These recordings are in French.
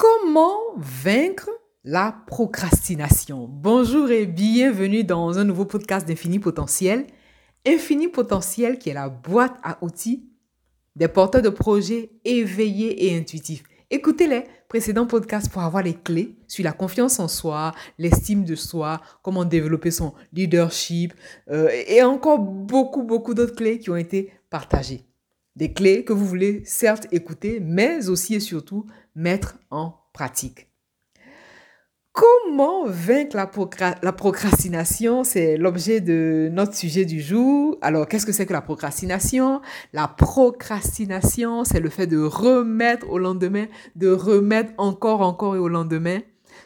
Comment vaincre la procrastination? Bonjour et bienvenue dans un nouveau podcast d'Infini Potentiel. Infini Potentiel qui est la boîte à outils des porteurs de projets éveillés et intuitifs. Écoutez les précédents podcasts pour avoir les clés sur la confiance en soi, l'estime de soi, comment développer son leadership euh, et encore beaucoup, beaucoup d'autres clés qui ont été partagées. Des clés que vous voulez certes écouter, mais aussi et surtout mettre en pratique. Comment vaincre la, procrastination? C'est l'objet de notre sujet du jour. Alors, qu'est-ce que c'est que la procrastination? La procrastination, c'est le fait de remettre au lendemain, de remettre encore, encore et au lendemain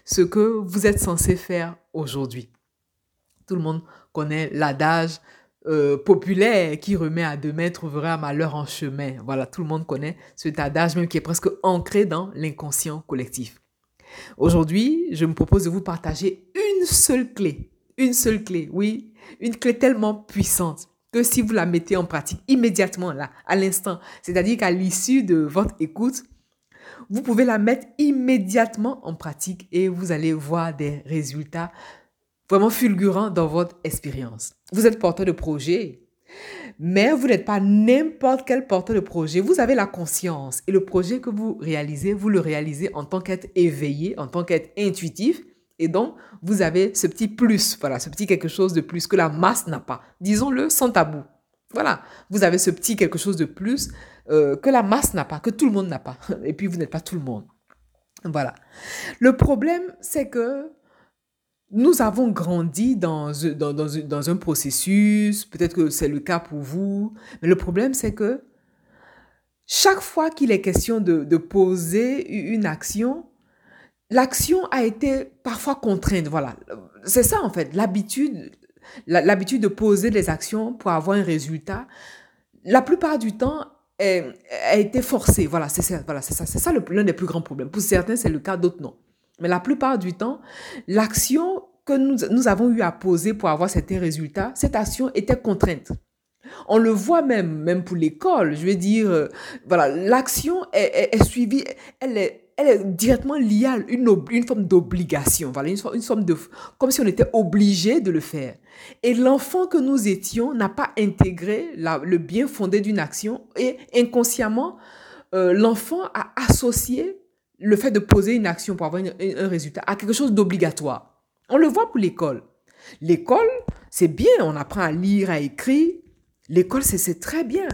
ce que vous êtes censé faire aujourd'hui. Tout le monde connaît l'adage euh, populaire qui remet à demain trouvera un malheur en chemin. Voilà, tout le monde connaît cet adage même qui est presque ancré dans l'inconscient collectif. Aujourd'hui, je me propose de vous partager une seule clé, une seule clé, oui, une clé tellement puissante que si vous la mettez en pratique immédiatement là, à l'instant, c'est-à-dire qu'à l'issue de votre écoute, vous pouvez la mettre immédiatement en pratique et vous allez voir des résultats vraiment fulgurant dans votre expérience. Vous êtes porteur de projet, mais vous n'êtes pas n'importe quel porteur de projet. Vous avez la conscience et le projet que vous réalisez, vous le réalisez en tant qu'être éveillé, en tant qu'être intuitif. Et donc, vous avez ce petit plus, voilà, ce petit quelque chose de plus que la masse n'a pas. Disons-le sans tabou. Voilà, vous avez ce petit quelque chose de plus euh, que la masse n'a pas, que tout le monde n'a pas. Et puis, vous n'êtes pas tout le monde. Voilà. Le problème, c'est que nous avons grandi dans, dans, dans, un processus, peut-être que c'est le cas pour vous, mais le problème c'est que chaque fois qu'il est question de, poser une action, l'action a été parfois contrainte. Voilà, c'est ça en fait, l'habitude, l'habitude de poser des actions pour avoir un résultat, la plupart du temps, a été forcée. Voilà, c'est ça, voilà, c'est ça, c'est ça l'un des plus grands problèmes. Pour certains, c'est le cas, d'autres non. Mais la plupart du temps, l'action que nous, nous avons eu à poser pour avoir certains résultats, cette action était contrainte. On le voit même, même pour l'école. Je veux dire, euh, voilà, l'action est, est, suivie, elle est, elle est directement liée à une, une forme d'obligation. Voilà, une, une forme de, comme si on était obligé de le faire. Et l'enfant que nous étions n'a pas intégré le bien fondé d'une action et inconsciemment, euh, l'enfant a associé le fait de poser une action pour avoir un résultat à quelque chose d'obligatoire. On le voit pour l'école. L'école, c'est bien, on apprend à lire, à écrire. L'école, c'est très bien.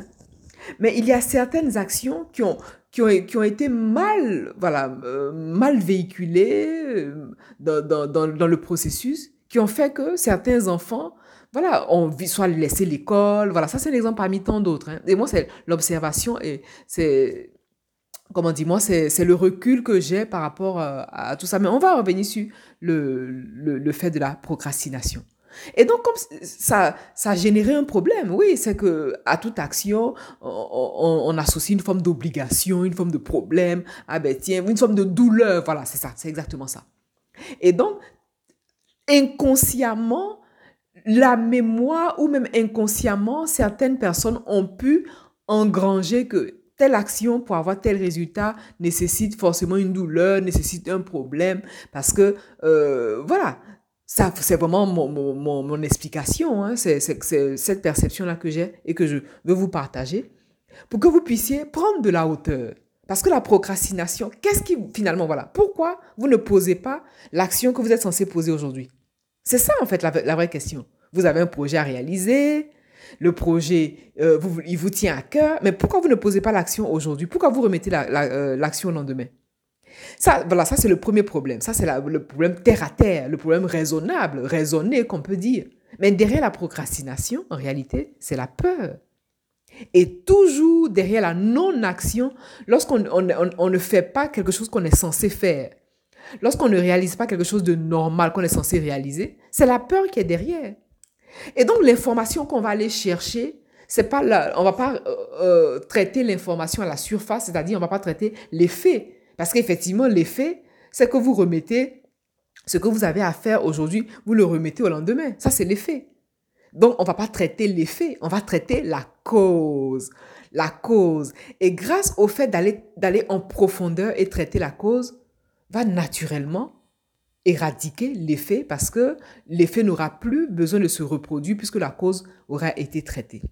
Mais il y a certaines actions qui ont, qui ont, qui ont été mal, voilà, euh, mal véhiculées euh, dans, dans, dans, le processus, qui ont fait que certains enfants, voilà, ont soit laissé l'école. Voilà, ça c'est un exemple parmi tant d'autres. Hein. Et moi, c'est l'observation et c'est comment dis-moi, c'est le recul que j'ai par rapport euh, à, tout ça. Mais on va revenir sur le, le, fait de la procrastination. Et donc, comme ça, ça a généré un problème, oui, c'est que à toute action, on, on, associe une forme d'obligation, une forme de problème, ah ben tiens, une forme de douleur, voilà, c'est ça, c'est exactement ça. Et donc, inconsciemment, la mémoire ou même inconsciemment, certaines personnes ont pu engranger que telle action pour avoir tel résultat nécessite forcément une douleur, nécessite un problème, parce que, euh, voilà, ça, c'est vraiment mon, mon, mon, explication, hein. c'est cette perception-là que j'ai et que je veux vous partager, pour que vous puissiez prendre de la hauteur. Parce que la procrastination, qu'est-ce qui, finalement, voilà, pourquoi vous ne posez pas l'action que vous êtes censé poser aujourd'hui? C'est ça, en fait, la vraie question. Vous avez un projet à réaliser, le projet, euh, il vous tient à cœur, mais pourquoi vous ne posez pas l'action aujourd'hui? Pourquoi vous remettez euh, l'action la, au lendemain? Ça, voilà, ça c'est le premier problème. Ça c'est le problème terre à terre, le problème raisonnable, raisonné qu'on peut dire. Mais derrière la procrastination, en réalité, c'est la peur. Et toujours derrière la non-action, lorsqu'on on, on ne fait pas quelque chose qu'on est censé faire, lorsqu'on ne réalise pas quelque chose de normal qu'on est censé réaliser, c'est la peur qui est derrière. Et donc, l'information qu'on va aller chercher, c'est pas là, on va pas euh, euh, traiter l'information à la surface, c'est-à-dire on va pas traiter les faits. Parce qu'effectivement, les faits, c'est que vous remettez ce que vous avez à faire aujourd'hui, vous le remettez au lendemain. Ça, c'est les faits. Donc, on va pas traiter les faits, on va traiter la cause. La cause. Et grâce au fait d'aller en profondeur et traiter la cause, va naturellement éradiquer l'effet parce que l'effet n'aura plus besoin de se reproduire puisque la cause aura été traitée.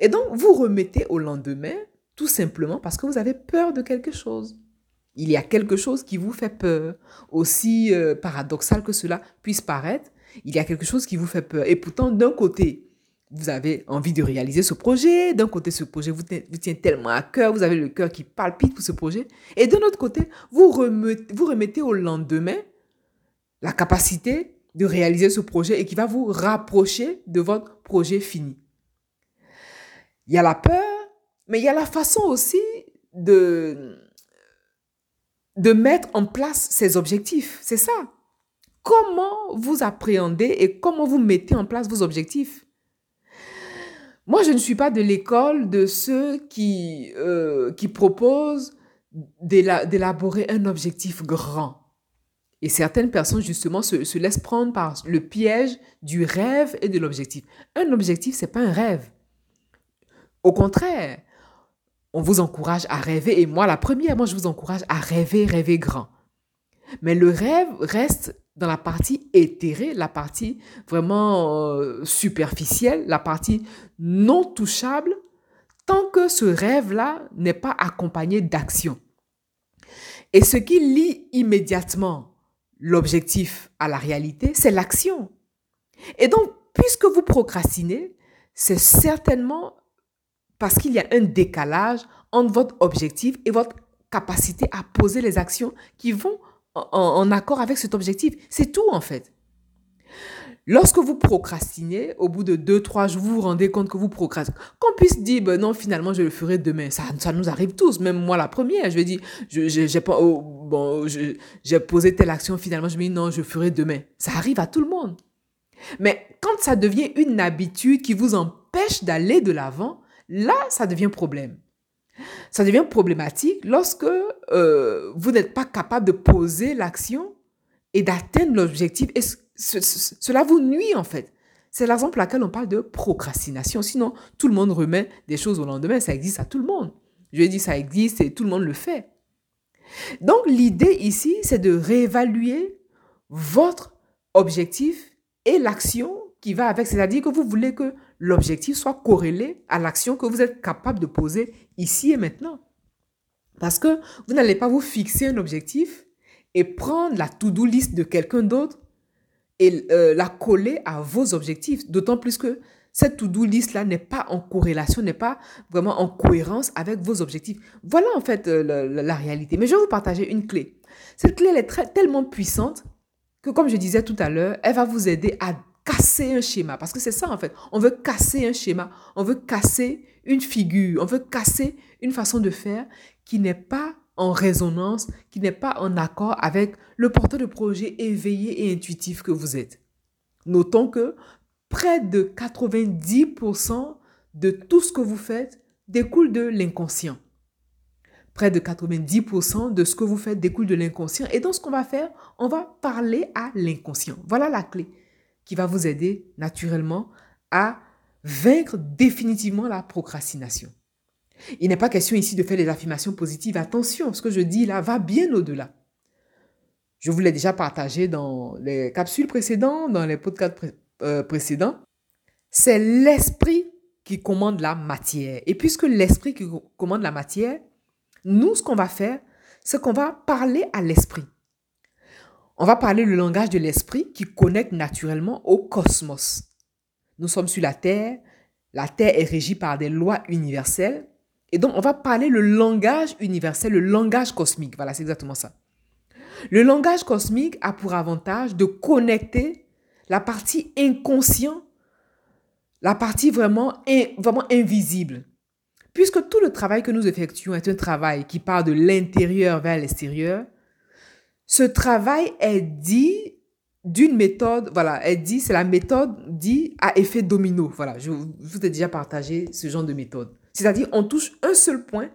Et donc, vous remettez au lendemain tout simplement parce que vous avez peur de quelque chose. Il y a quelque chose qui vous fait peur. Aussi euh, paradoxal que cela puisse paraître, il y a quelque chose qui vous fait peur. Et pourtant, d'un côté, vous avez envie de réaliser ce projet. D'un côté, ce projet vous, tient tellement à cœur, vous avez le cœur qui palpite pour ce projet. Et d'un autre côté, vous remettez au lendemain la capacité de réaliser ce projet et qui va vous rapprocher de votre projet fini. Il y a la peur, mais il y a la façon aussi de, de mettre en place ces objectifs. C'est ça. Comment vous appréhendez et comment vous mettez en place vos objectifs? Moi, je ne suis pas de l'école de ceux qui, euh, qui proposent d'élaborer un objectif grand. Et certaines personnes, justement, se, se, laissent prendre par le piège du rêve et de l'objectif. Un objectif, ce n'est pas un rêve. Au contraire, on vous encourage à rêver. Et moi, la première, moi, je vous encourage à rêver, rêver grand. Mais le rêve reste dans la partie éthérée, la partie vraiment euh, superficielle, la partie non touchable, tant que ce rêve-là n'est pas accompagné d'action. Et ce qui lie immédiatement l'objectif à la réalité, c'est l'action. Et donc, puisque vous procrastinez, c'est certainement parce qu'il y a un décalage entre votre objectif et votre capacité à poser les actions qui vont en, accord avec cet objectif. C'est tout en fait. Lorsque vous procrastinez, au bout de deux, trois jours, vous vous rendez compte que vous procrastinez. Qu'on puisse dire, ben non, finalement, je le ferai demain. Ça, ça nous arrive tous, même moi la première. Je vais dire, j'ai pas, oh, bon, j'ai posé telle action, finalement, je me dis, non, je ferai demain. Ça arrive à tout le monde. Mais quand ça devient une habitude qui vous empêche d'aller de l'avant, Là, ça devient problème. Ça devient problématique lorsque euh, vous n'êtes pas capable de poser l'action et d'atteindre l'objectif. Cela vous nuit en fait. C'est l'exemple pour laquelle on parle de procrastination. Sinon, tout le monde remet des choses au lendemain. Ça existe à tout le monde. Je dis ça existe et tout le monde le fait. Donc l'idée ici, c'est de réévaluer votre objectif et l'action qui va avec. C'est-à-dire que vous voulez que l'objectif soit corrélé à l'action que vous êtes capable de poser ici et maintenant. Parce que vous n'allez pas vous fixer un objectif et prendre la to-do list de quelqu'un d'autre et euh, la coller à vos objectifs. D'autant plus que cette to-do list-là n'est pas en corrélation, n'est pas vraiment en cohérence avec vos objectifs. Voilà en fait euh, la, réalité. Mais je vais vous partager une clé. Cette clé, elle est très, tellement puissante que, comme je disais tout à l'heure, elle va vous aider à casser un schéma. Parce que c'est ça, en fait. On veut casser un schéma. On veut casser une figure. On veut casser une façon de faire qui n'est pas en résonance, qui n'est pas en accord avec le porteur de projet éveillé et intuitif que vous êtes. Notons que près de 90% de tout ce que vous faites découle de l'inconscient. Près de 90% de ce que vous faites découle de l'inconscient. Et donc, ce qu'on va faire, on va parler à l'inconscient. Voilà la clé qui va vous aider naturellement à vaincre définitivement la procrastination. Il n'est pas question ici de faire des affirmations positives. Attention, ce que je dis là va bien au-delà. Je vous l'ai déjà partagé dans les capsules précédentes, dans les podcasts euh, précédents. C'est l'esprit qui commande la matière. Et puisque l'esprit qui commande la matière, nous, ce qu'on va faire, c'est qu'on va parler à l'esprit. On va parler le langage de l'esprit qui connecte naturellement au cosmos. Nous sommes sur la Terre, la Terre est régie par des lois universelles, et donc on va parler le langage universel, le langage cosmique. Voilà, c'est exactement ça. Le langage cosmique a pour avantage de connecter la partie inconsciente, la partie vraiment, vraiment invisible. Puisque tout le travail que nous effectuons est un travail qui part de l'intérieur vers l'extérieur, ce travail est dit d'une méthode, voilà, est dit, c'est la méthode dit à effet domino. Voilà, je vous ai déjà partagé ce genre de méthode. C'est-à-dire, on touche un seul point,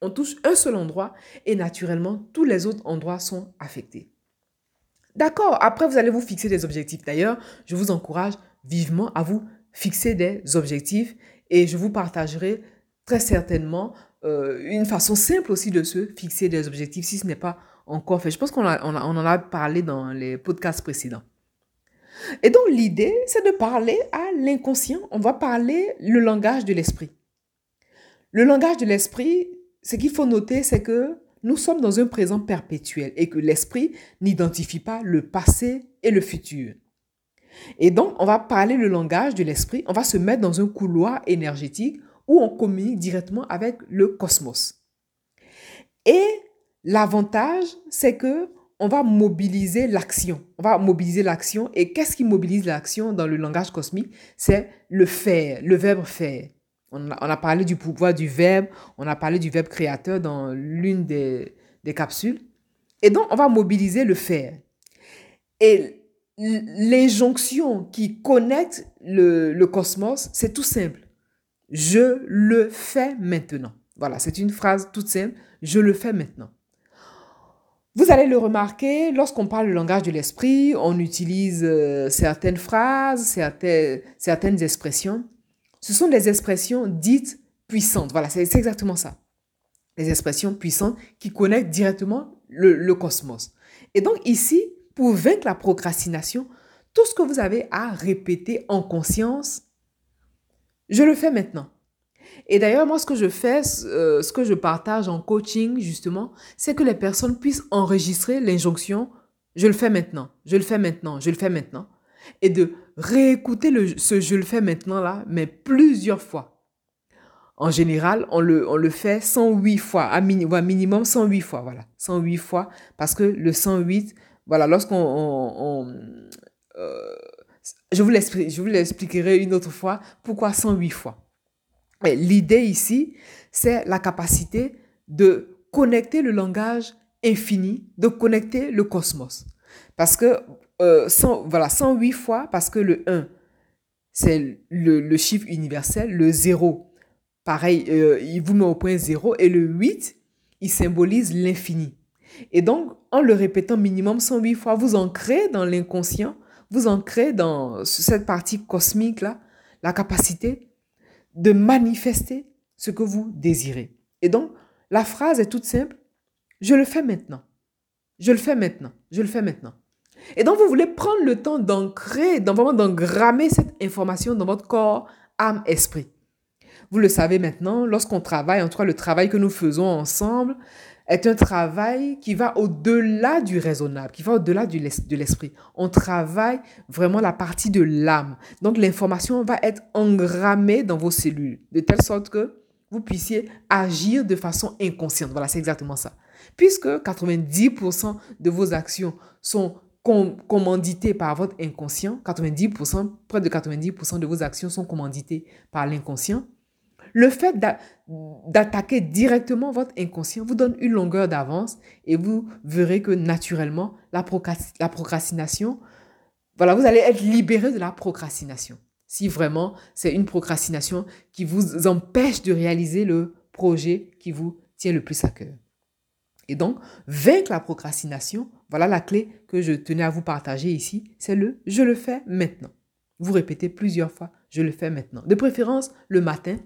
on touche un seul endroit et naturellement, tous les autres endroits sont affectés. D'accord, après, vous allez vous fixer des objectifs. D'ailleurs, je vous encourage vivement à vous fixer des objectifs et je vous partagerai très certainement euh, une façon simple aussi de se fixer des objectifs si ce n'est pas encore fait. Je pense qu'on on en a parlé dans les podcasts précédents. Et donc l'idée, c'est de parler à l'inconscient. On va parler le langage de l'esprit. Le langage de l'esprit, ce qu'il faut noter, c'est que nous sommes dans un présent perpétuel et que l'esprit n'identifie pas le passé et le futur. Et donc, on va parler le langage de l'esprit, on va se mettre dans un couloir énergétique où on communique directement avec le cosmos. Et l'avantage, c'est que on va mobiliser l'action. On va mobiliser l'action. Et qu'est-ce qui mobilise l'action dans le langage cosmique? C'est le faire, le verbe faire. On a, parlé du pouvoir du verbe, on a parlé du verbe créateur dans l'une des, capsules. Et donc, on va mobiliser le faire. Et l'injonction qui connecte le, le cosmos, c'est tout simple. Je le fais maintenant. Voilà, c'est une phrase toute simple. Je le fais maintenant. Vous allez le remarquer, lorsqu'on parle le langage de l'esprit, on utilise euh, certaines phrases, certaines, certaines expressions. Ce sont des expressions dites puissantes. Voilà, c'est exactement ça. Les expressions puissantes qui connectent directement le, le cosmos. Et donc ici, pour vaincre la procrastination, tout ce que vous avez à répéter en conscience, je le fais maintenant. Et d'ailleurs, moi, ce que je fais, euh, ce que je partage en coaching, justement, c'est que les personnes puissent enregistrer l'injonction je le fais maintenant, je le fais maintenant, je le fais maintenant. Et de réécouter le, ce je le fais maintenant là, mais plusieurs fois. En général, on le, on le fait 108 fois, à, minimum 108 fois, voilà. 108 fois, parce que le 108, voilà, lorsqu'on... Euh, je vous l'expliquerai une autre fois pourquoi 108 fois. L'idée ici, c'est la capacité de connecter le langage infini, de connecter le cosmos. Parce que, euh, voilà, 108 fois, parce que le 1, c'est le, chiffre universel, le 0, pareil, euh, il vous met au point 0, et le 8, il symbolise l'infini. Et donc, en le répétant minimum 108 fois, vous ancrez dans l'inconscient, vous ancrez dans cette partie cosmique-là, la capacité de manifester ce que vous désirez. Et donc, la phrase est toute simple. Je le fais maintenant. Je le fais maintenant. Je le fais maintenant. Et donc, vous voulez prendre le temps d'ancrer, vraiment d'engrammer cette information dans votre corps, âme, esprit. Vous le savez maintenant, lorsqu'on travaille, en tout cas le travail que nous faisons ensemble, est un travail qui va au-delà du raisonnable, qui va au-delà de l'esprit. On travaille vraiment la partie de l'âme. Donc l'information va être engrammée dans vos cellules, de telle sorte que vous puissiez agir de façon inconsciente. Voilà, c'est exactement ça. Puisque 90% de vos actions sont commanditées par votre inconscient, 90%, près de 90% de vos actions sont commanditées par l'inconscient, le fait d'attaquer directement votre inconscient vous donne une longueur d'avance et vous verrez que naturellement, la, procrastination, voilà, vous allez être libéré de la procrastination. Si vraiment c'est une procrastination qui vous empêche de réaliser le projet qui vous tient le plus à cœur. Et donc, vaincre la procrastination, voilà la clé que je tenais à vous partager ici, c'est le je le fais maintenant. Vous répétez plusieurs fois, je le fais maintenant. De préférence le matin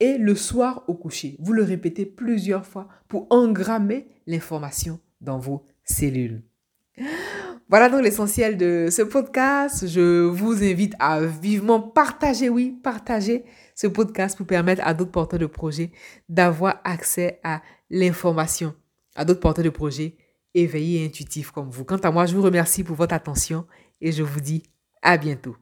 et le soir au coucher. Vous le répétez plusieurs fois pour engrammer l'information dans vos cellules. Voilà donc l'essentiel de ce podcast. Je vous invite à vivement partager, oui, partager ce podcast pour permettre à d'autres porteurs de projets d'avoir accès à l'information, à d'autres porteurs de projets éveillés et intuitifs comme vous. Quant à moi, je vous remercie pour votre attention et je vous dis à bientôt.